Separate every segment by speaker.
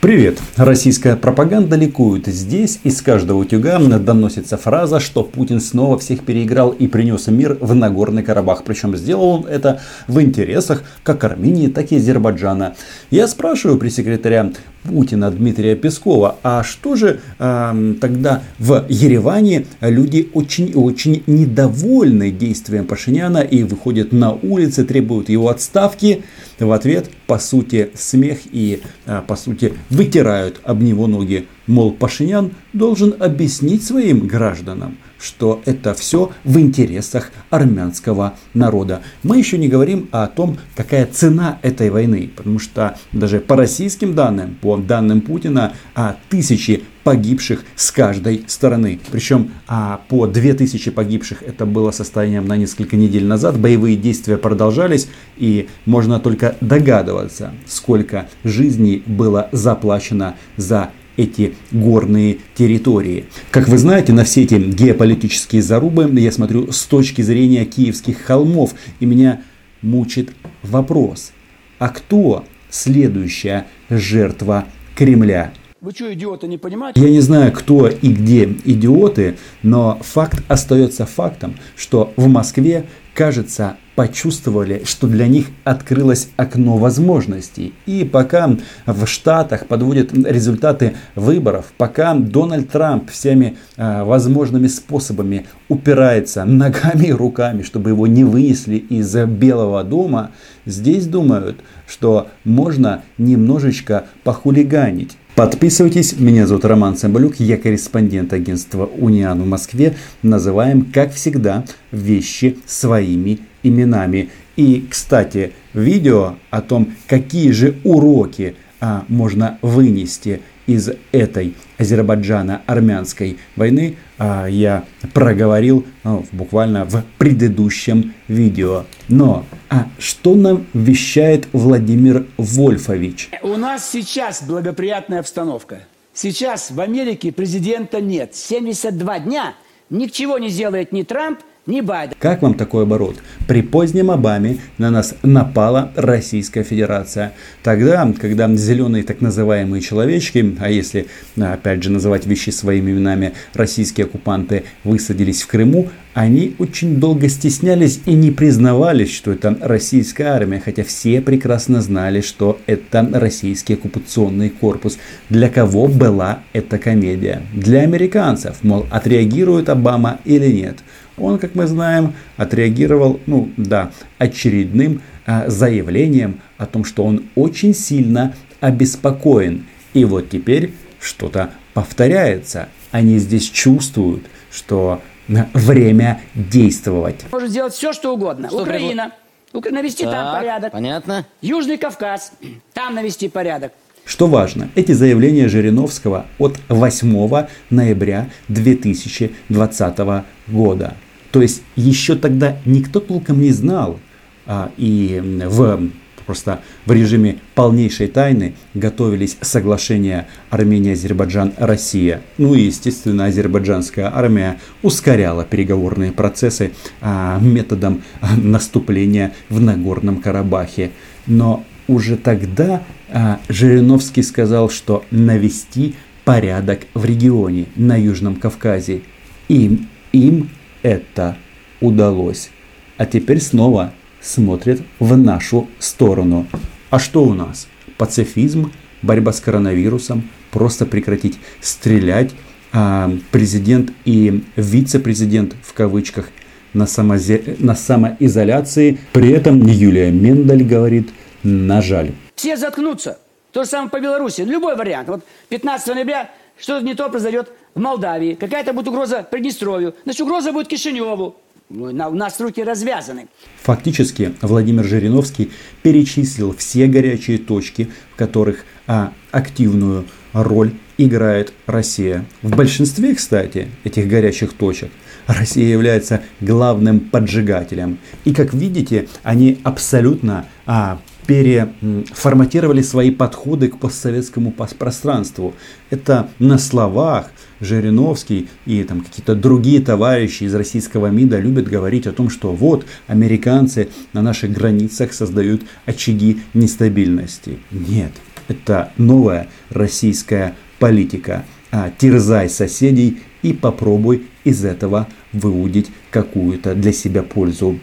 Speaker 1: Привет! Российская пропаганда ликует. Здесь из каждого утюга доносится фраза, что Путин снова всех переиграл и принес мир в Нагорный Карабах. Причем сделал он это в интересах как Армении, так и Азербайджана. Я спрашиваю пресс-секретаря Путина Дмитрия Пескова, а что же э, тогда в Ереване люди очень и очень недовольны действием Пашиняна и выходят на улицы, требуют его отставки. В ответ, по сути, смех и, э, по сути, вытирают об него ноги. Мол, Пашинян должен объяснить своим гражданам, что это все в интересах армянского народа. Мы еще не говорим о том, какая цена этой войны, потому что даже по российским данным, по данным Путина, а тысячи погибших с каждой стороны. Причем а, по 2000 погибших это было состоянием на несколько недель назад. Боевые действия продолжались и можно только догадываться, сколько жизней было заплачено за эти горные территории. Как вы знаете, на все эти геополитические зарубы я смотрю с точки зрения киевских холмов, и меня мучит вопрос, а кто следующая жертва Кремля? Вы что, идиоты, не понимаете? Я не знаю, кто и где идиоты, но факт остается фактом, что в Москве, кажется, почувствовали, что для них открылось окно возможностей. И пока в Штатах подводят результаты выборов, пока Дональд Трамп всеми э, возможными способами упирается ногами и руками, чтобы его не вынесли из Белого дома, здесь думают, что можно немножечко похулиганить. Подписывайтесь, меня зовут Роман Цымбалюк, я корреспондент агентства Униан в Москве. Называем, как всегда, вещи своими именами. И, кстати, видео о том, какие же уроки а, можно вынести из этой Азербайджана-армянской войны, а, я проговорил ну, буквально в предыдущем видео. Но а что нам вещает Владимир Вольфович?
Speaker 2: У нас сейчас благоприятная обстановка. Сейчас в Америке президента нет. 72 дня ничего не сделает ни Трамп, не Байден.
Speaker 1: Как вам такой оборот? При позднем Обаме на нас напала Российская Федерация. Тогда, когда зеленые так называемые человечки, а если опять же называть вещи своими именами, российские оккупанты высадились в Крыму, они очень долго стеснялись и не признавались, что это российская армия, хотя все прекрасно знали, что это российский оккупационный корпус. Для кого была эта комедия? Для американцев, мол, отреагирует Обама или нет. Он, как мы знаем, отреагировал, ну да, очередным а, заявлением о том, что он очень сильно обеспокоен. И вот теперь что-то повторяется. Они здесь чувствуют, что время действовать.
Speaker 2: Может сделать все, что угодно. Что Украина. Требует? Навести так, там порядок.
Speaker 3: Понятно.
Speaker 2: Южный Кавказ. Там навести порядок.
Speaker 1: Что важно, эти заявления Жириновского от 8 ноября 2020 года. То есть еще тогда никто толком не знал, а, и в просто в режиме полнейшей тайны готовились соглашения Армения, Азербайджан, Россия. Ну и, естественно, азербайджанская армия ускоряла переговорные процессы а, методом а, наступления в Нагорном Карабахе. Но уже тогда а, Жириновский сказал, что навести порядок в регионе на Южном Кавказе. Им, им это удалось. А теперь снова смотрят в нашу сторону. А что у нас? Пацифизм, борьба с коронавирусом, просто прекратить стрелять. А президент и вице-президент в кавычках на, самозе... на самоизоляции. При этом Юлия Мендель говорит, на жаль.
Speaker 2: Все заткнутся. То же самое по Беларуси. Любой вариант. Вот 15 ноября что-то не то произойдет в Молдавии. Какая-то будет угроза Приднестровью. Значит, угроза будет Кишиневу. У нас руки развязаны.
Speaker 1: Фактически Владимир Жириновский перечислил все горячие точки, в которых а, активную роль играет Россия. В большинстве, кстати, этих горячих точек Россия является главным поджигателем. И как видите, они абсолютно а, переформатировали свои подходы к постсоветскому пространству. Это на словах Жириновский и там какие-то другие товарищи из российского МИДа любят говорить о том, что вот американцы на наших границах создают очаги нестабильности. Нет, Это новая российская политика. А, терзай соседей и попробуй из этого выудить какую-то для себя пользу.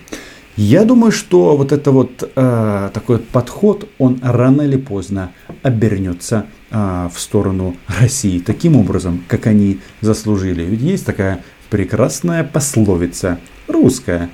Speaker 1: Я думаю, что вот это вот э, такой подход, он рано или поздно обернется э, в сторону России таким образом, как они заслужили. Ведь есть такая прекрасная пословица русская: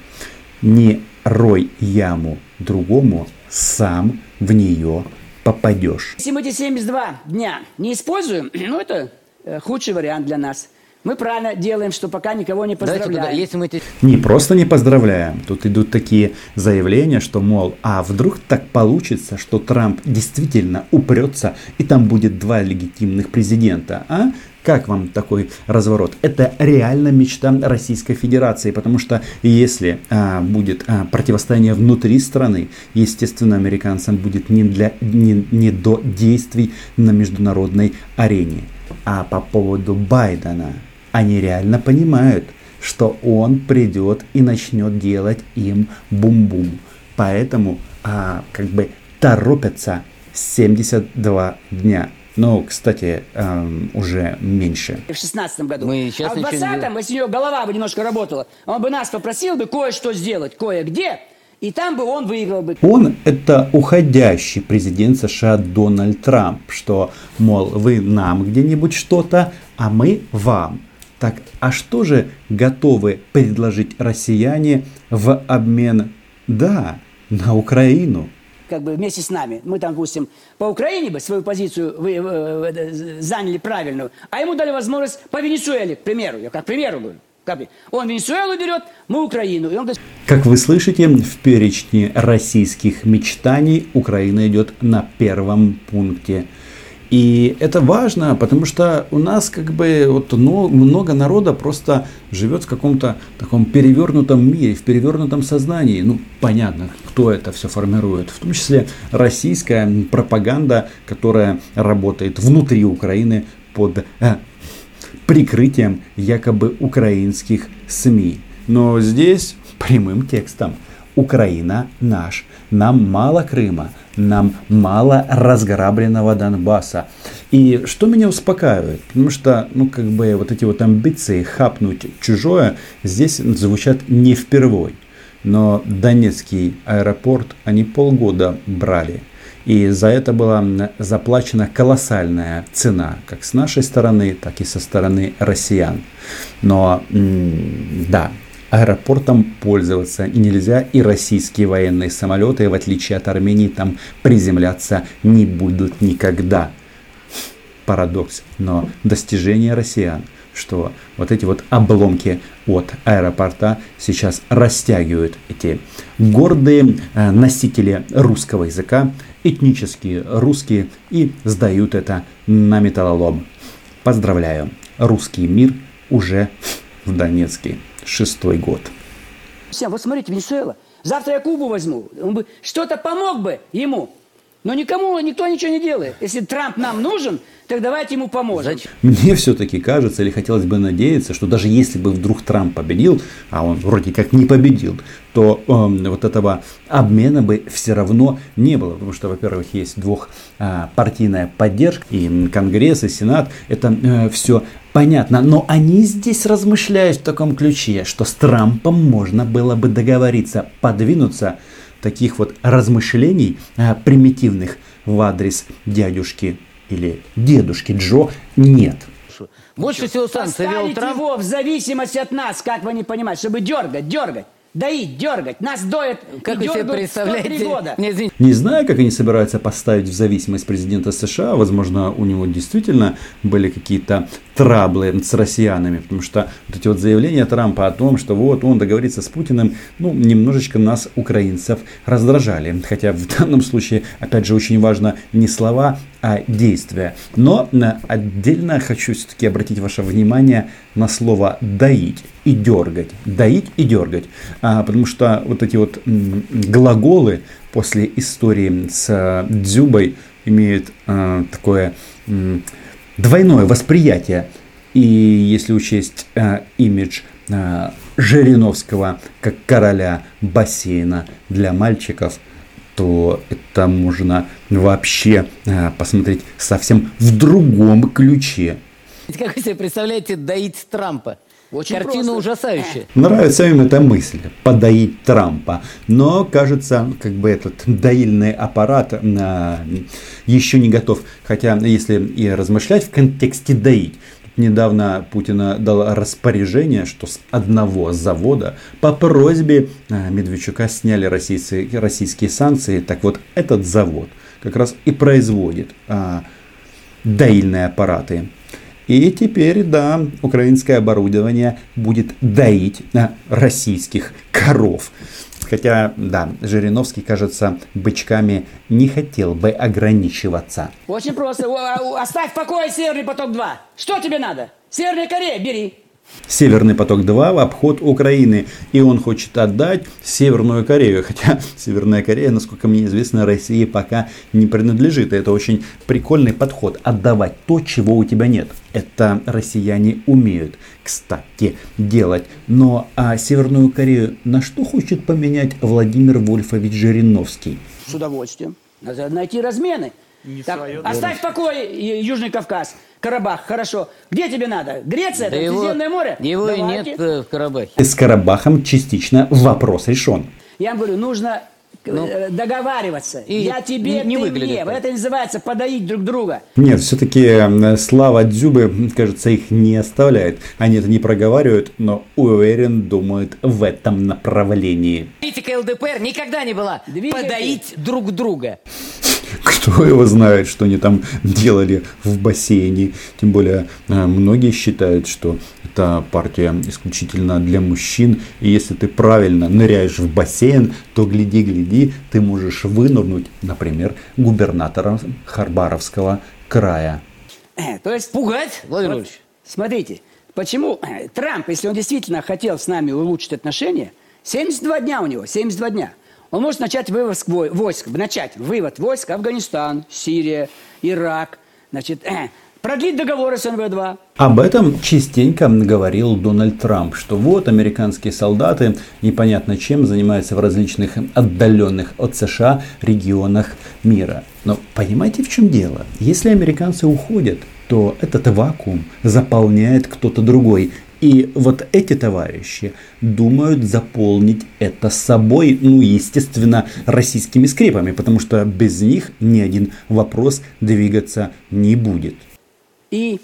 Speaker 1: не рой яму другому, сам в нее попадешь.
Speaker 2: Эти 72 дня не используем, ну это э, худший вариант для нас. Мы правильно делаем, что пока никого не поздравляем.
Speaker 1: если мы... Не просто не поздравляем. Тут идут такие заявления, что, мол, а вдруг так получится, что Трамп действительно упрется, и там будет два легитимных президента, а? Как вам такой разворот? Это реально мечта Российской Федерации, потому что если а, будет а, противостояние внутри страны, естественно, американцам будет не, для, не, не до действий на международной арене. А по поводу Байдена, они реально понимают, что он придет и начнет делать им бум-бум. Поэтому а, как бы торопятся 72 дня. Ну, кстати, эм, уже меньше.
Speaker 2: В шестнадцатом году. Мы сейчас а в двадцатом, если у него голова бы немножко работала, он бы нас попросил бы кое-что сделать, кое-где, и там бы он выиграл бы.
Speaker 1: Он это уходящий президент США Дональд Трамп, что, мол, вы нам где-нибудь что-то, а мы вам. Так, а что же готовы предложить россияне в обмен, да, на Украину?
Speaker 2: Как бы вместе с нами. Мы там, допустим, по Украине бы свою позицию вы, вы, вы, заняли правильную, а ему дали возможность по Венесуэле, к примеру. Я как примеру говорю. Он Венесуэлу берет, мы Украину. И он...
Speaker 1: Как вы слышите, в перечне российских мечтаний Украина идет на первом пункте – и это важно, потому что у нас как бы вот ну, много народа просто живет в каком-то таком перевернутом мире, в перевернутом сознании. Ну, понятно, кто это все формирует. В том числе российская пропаганда, которая работает внутри Украины под э, прикрытием якобы украинских СМИ. Но здесь прямым текстом Украина наш. Нам мало Крыма, нам мало разграбленного Донбасса. И что меня успокаивает, потому что, ну, как бы вот эти вот амбиции хапнуть чужое здесь звучат не впервой. Но Донецкий аэропорт они полгода брали. И за это была заплачена колоссальная цена, как с нашей стороны, так и со стороны россиян. Но да, аэропортом пользоваться нельзя, и российские военные самолеты, в отличие от Армении, там приземляться не будут никогда. Парадокс, но достижение россиян, что вот эти вот обломки от аэропорта сейчас растягивают эти гордые э, носители русского языка, этнические русские, и сдают это на металлолом. Поздравляю, русский мир уже в Донецке шестой год.
Speaker 2: Всем, вот смотрите, Венесуэла. Завтра я Кубу возьму. Он бы что-то помог бы ему. Но никому, никто ничего не делает. Если Трамп нам нужен, так давайте ему поможем.
Speaker 1: Мне все-таки кажется, или хотелось бы надеяться, что даже если бы вдруг Трамп победил, а он вроде как не победил, то э, вот этого обмена бы все равно не было. Потому что, во-первых, есть двухпартийная а, поддержка, и Конгресс, и Сенат. Это э, все понятно. Но они здесь размышляют в таком ключе, что с Трампом можно было бы договориться, подвинуться таких вот размышлений а, примитивных в адрес дядюшки или дедушки Джо нет.
Speaker 2: Больше всего санкций вел Трамп. его в зависимости от нас, как вы не понимаете, чтобы дергать, дергать доить, дергать. Нас доят как и вы себе представляете? года.
Speaker 1: Не, не знаю, как они собираются поставить в зависимость президента США. Возможно, у него действительно были какие-то траблы с россиянами. Потому что вот эти вот заявления Трампа о том, что вот он договорится с Путиным, ну, немножечко нас, украинцев, раздражали. Хотя в данном случае, опять же, очень важно не слова, действия. Но э, отдельно хочу все-таки обратить ваше внимание на слово «доить» и «дергать». «Доить» и «дергать». А, потому что вот эти вот глаголы после истории с э, Дзюбой имеют а, такое двойное восприятие. И если учесть а, имидж а, Жириновского как короля бассейна для мальчиков, то это можно вообще а, посмотреть совсем в другом ключе.
Speaker 3: Как вы себе представляете доить Трампа?
Speaker 2: Очень
Speaker 3: Картина
Speaker 2: просто.
Speaker 3: ужасающая.
Speaker 1: Нравится им эта мысль подоить Трампа, но кажется, как бы этот доильный аппарат а, еще не готов. Хотя, если и размышлять в контексте доить, Недавно Путина дал распоряжение, что с одного завода по просьбе а, Медведчука сняли российские, российские санкции. Так вот, этот завод как раз и производит а, доильные аппараты. И теперь, да, украинское оборудование будет доить а, российских коров. Хотя, да, Жириновский, кажется, бычками не хотел бы ограничиваться.
Speaker 2: Очень просто. А- Оставь в покое Северный поток-2. Что тебе надо? Северная Корея, бери.
Speaker 1: Северный поток-2 в обход Украины. И он хочет отдать Северную Корею. Хотя Северная Корея, насколько мне известно, России пока не принадлежит. И это очень прикольный подход. Отдавать то, чего у тебя нет. Это россияне умеют, кстати, делать. Но а Северную Корею на что хочет поменять Владимир Вольфович Жириновский?
Speaker 2: С удовольствием. Надо найти размены. Так, оставь в покое Южный Кавказ. Карабах, хорошо. Где тебе надо? Греция,
Speaker 3: Да
Speaker 2: это
Speaker 3: его,
Speaker 2: Средиземное море?
Speaker 3: его
Speaker 2: Давайте.
Speaker 3: нет э, в Карабахе.
Speaker 1: С Карабахом частично вопрос решен.
Speaker 2: Я вам говорю, нужно э,
Speaker 3: Ну,
Speaker 2: договариваться.
Speaker 3: и
Speaker 2: Я тебе,
Speaker 3: не- не
Speaker 2: ты
Speaker 3: выглядит
Speaker 2: мне.
Speaker 3: так.
Speaker 2: Это называется подоить друг друга.
Speaker 1: Нет, все-таки слава Дзюбы, кажется, их не оставляет. Они это не проговаривают, но уверен, думают в этом направлении.
Speaker 3: Политика ЛДПР никогда не была
Speaker 2: Двигатель.
Speaker 3: подоить друг друга.
Speaker 1: Кто его знает, что они там делали в бассейне. Тем более, э, многие считают, что это партия исключительно для мужчин. И если ты правильно ныряешь в бассейн, то гляди-гляди, ты можешь вынырнуть, например, губернатором Харбаровского края.
Speaker 2: Э, То есть,
Speaker 3: Пугать, Владимир Владимирович?
Speaker 2: смотрите, почему э, Трамп, если он действительно хотел с нами улучшить отношения, 72 дня у него, 72 дня. Он может начать вывоз вой- войск, начать вывод войск Афганистан, Сирия, Ирак, значит, э, продлить договоры с НВ-2.
Speaker 1: Об этом частенько говорил Дональд Трамп, что вот американские солдаты непонятно чем занимаются в различных отдаленных от США регионах мира. Но понимаете в чем дело? Если американцы уходят, то этот вакуум заполняет кто-то другой. И вот эти товарищи думают заполнить это собой, ну, естественно, российскими скрипами, потому что без них ни один вопрос двигаться не будет.
Speaker 2: И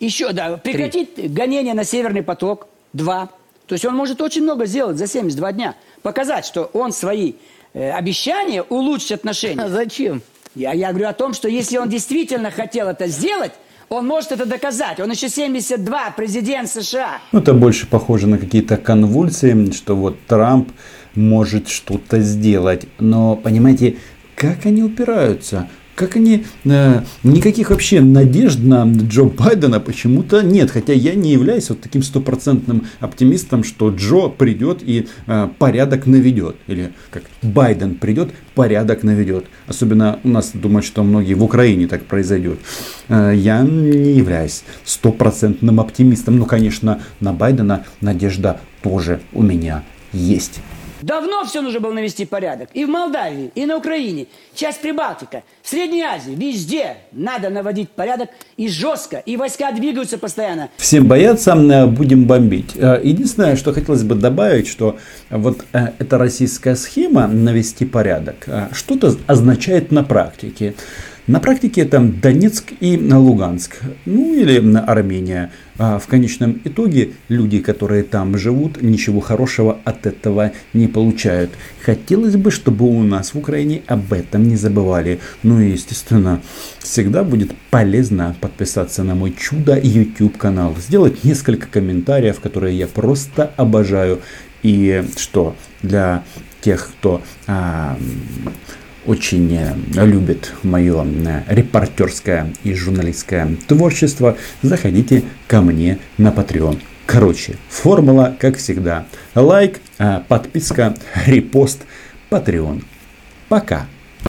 Speaker 2: еще, да, прекратить гонение на Северный поток 2. То есть он может очень много сделать за 72 дня. Показать, что он свои э, обещания улучшить отношения.
Speaker 3: А зачем?
Speaker 2: Я, я говорю о том, что если он действительно хотел это сделать, он может это доказать. Он еще 72, президент США.
Speaker 1: Ну, это больше похоже на какие-то конвульсии, что вот Трамп может что-то сделать. Но, понимаете, как они упираются? Как они... э, никаких вообще надежд на Джо Байдена почему-то нет. Хотя я не являюсь вот таким стопроцентным оптимистом, что Джо придет и э, порядок наведет. Или как Байден придет, порядок наведет. Особенно у нас думают, что многие в Украине так произойдет. Э, я не являюсь стопроцентным оптимистом. Ну, конечно, на Байдена надежда тоже у меня есть.
Speaker 2: Давно все нужно было навести порядок. И в Молдавии, и на Украине, часть Прибалтика, Средней Азии, везде надо наводить порядок и жестко, и войска двигаются постоянно.
Speaker 1: Всем бояться, э, будем бомбить. Э, Единственное, что хотелось бы добавить, что вот э, эта российская схема навести порядок что-то означает на практике. На практике это Донецк и Луганск, ну или Армения. А в конечном итоге люди, которые там живут, ничего хорошего от этого не получают. Хотелось бы, чтобы у нас в Украине об этом не забывали. Ну и, естественно, всегда будет полезно подписаться на мой чудо YouTube канал, сделать несколько комментариев, которые я просто обожаю. И что для тех, кто а, очень э, любит мое э, репортерское и журналистское творчество, заходите ко мне на Patreon. Короче, формула, как всегда. Лайк, э, подписка, репост, Patreon. Пока.